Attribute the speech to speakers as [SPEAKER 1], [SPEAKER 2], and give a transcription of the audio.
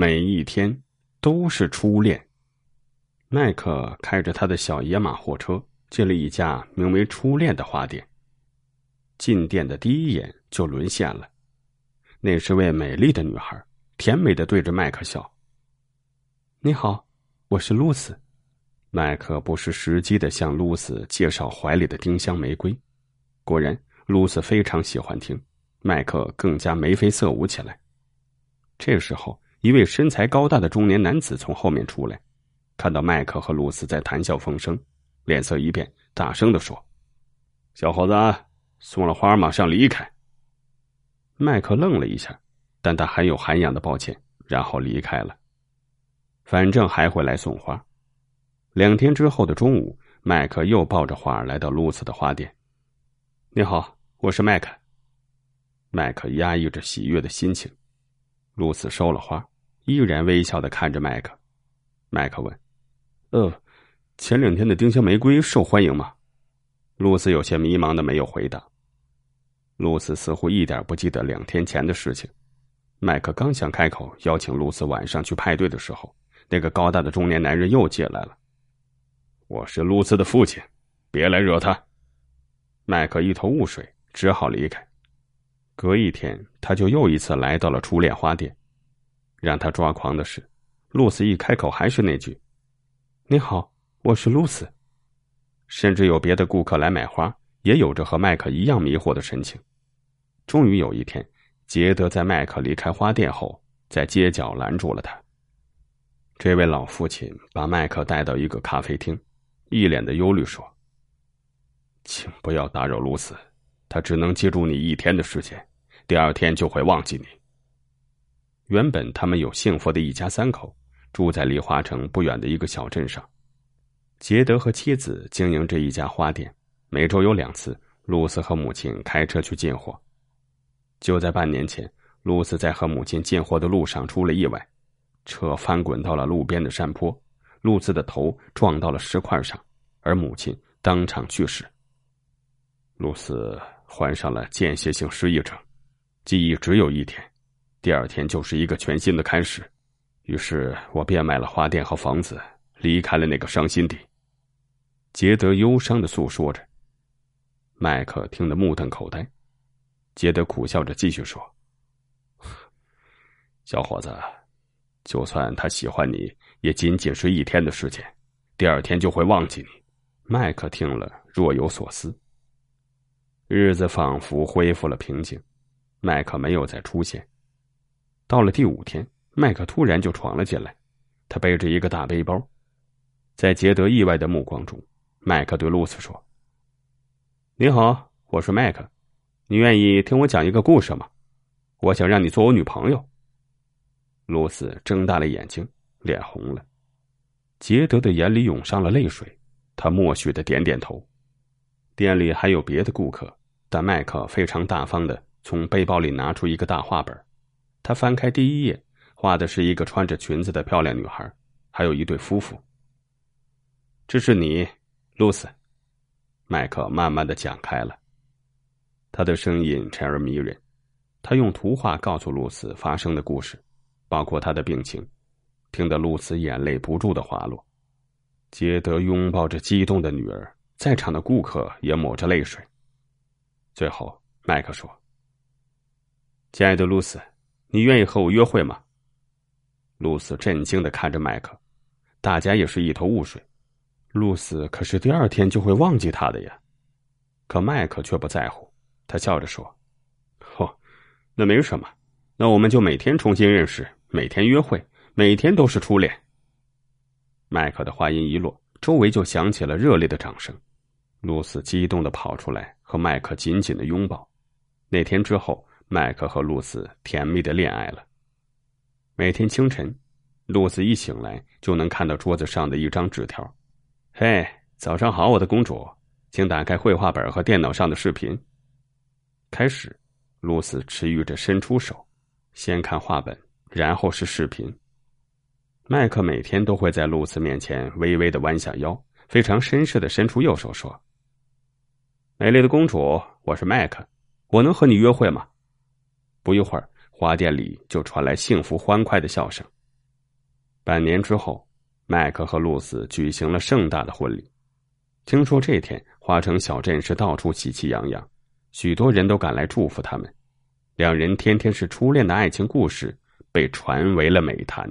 [SPEAKER 1] 每一天都是初恋。麦克开着他的小野马货车进了一家名为“初恋”的花店。进店的第一眼就沦陷了，那是位美丽的女孩，甜美的对着麦克笑。“你好，我是露丝。”麦克不失时机的向露丝介绍怀里的丁香玫瑰。果然，露丝非常喜欢听，麦克更加眉飞色舞起来。这时候，一位身材高大的中年男子从后面出来。看到麦克和露丝在谈笑风生，脸色一变，大声的说：“小伙子，送了花，马上离开。”麦克愣了一下，但他很有涵养的抱歉，然后离开了。反正还会来送花。两天之后的中午，麦克又抱着花来到露丝的花店。“你好，我是麦克。”麦克压抑着喜悦的心情。露丝收了花，依然微笑的看着麦克。麦克问。呃，前两天的丁香玫瑰受欢迎吗？露丝有些迷茫的没有回答。露丝似乎一点不记得两天前的事情。麦克刚想开口邀请露丝晚上去派对的时候，那个高大的中年男人又进来了。我是露丝的父亲，别来惹他。麦克一头雾水，只好离开。隔一天，他就又一次来到了初恋花店。让他抓狂的是，露丝一开口还是那句。你好，我是露丝。甚至有别的顾客来买花，也有着和麦克一样迷惑的神情。终于有一天，杰德在麦克离开花店后，在街角拦住了他。这位老父亲把麦克带到一个咖啡厅，一脸的忧虑说：“请不要打扰露丝，他只能记住你一天的时间，第二天就会忘记你。”原本他们有幸福的一家三口。住在离花城不远的一个小镇上，杰德和妻子经营着一家花店，每周有两次，露丝和母亲开车去进货。就在半年前，露丝在和母亲进货的路上出了意外，车翻滚到了路边的山坡，露丝的头撞到了石块上，而母亲当场去世。露丝患上了间歇性失忆症，记忆只有一天，第二天就是一个全新的开始。于是我变卖了花店和房子，离开了那个伤心地。杰德忧伤的诉说着。麦克听得目瞪口呆。杰德苦笑着继续说：“小伙子，就算他喜欢你，也仅仅是一天的时间，第二天就会忘记你。”麦克听了若有所思。日子仿佛恢复了平静，麦克没有再出现。到了第五天。麦克突然就闯了进来，他背着一个大背包，在杰德意外的目光中，麦克对露丝说：“你好，我是麦克，你愿意听我讲一个故事吗？我想让你做我女朋友。”露丝睁大了眼睛，脸红了，杰德的眼里涌上了泪水，他默许的点点头。店里还有别的顾客，但麦克非常大方的从背包里拿出一个大画本，他翻开第一页。画的是一个穿着裙子的漂亮女孩，还有一对夫妇。这是你，露丝。麦克慢慢的讲开了，他的声音沉而迷人。他用图画告诉露丝发生的故事，包括他的病情，听得露丝眼泪不住的滑落。杰德拥抱着激动的女儿，在场的顾客也抹着泪水。最后，麦克说：“亲爱的露丝，你愿意和我约会吗？”露丝震惊的看着麦克，大家也是一头雾水。露丝可是第二天就会忘记他的呀，可麦克却不在乎，他笑着说：“哦，那没什么，那我们就每天重新认识，每天约会，每天都是初恋。”麦克的话音一落，周围就响起了热烈的掌声。露丝激动的跑出来和麦克紧紧的拥抱。那天之后，麦克和露丝甜蜜的恋爱了。每天清晨，露丝一醒来就能看到桌子上的一张纸条：“嘿，早上好，我的公主，请打开绘画本和电脑上的视频。”开始，露丝迟疑着伸出手，先看画本，然后是视频。麦克每天都会在露丝面前微微的弯下腰，非常绅士的伸出右手说：“美丽的公主，我是麦克，我能和你约会吗？”不一会儿。花店里就传来幸福欢快的笑声，半年之后，麦克和露丝举行了盛大的婚礼。听说这天花城小镇是到处喜气洋洋，许多人都赶来祝福他们。两人天天是初恋的爱情故事被传为了美谈。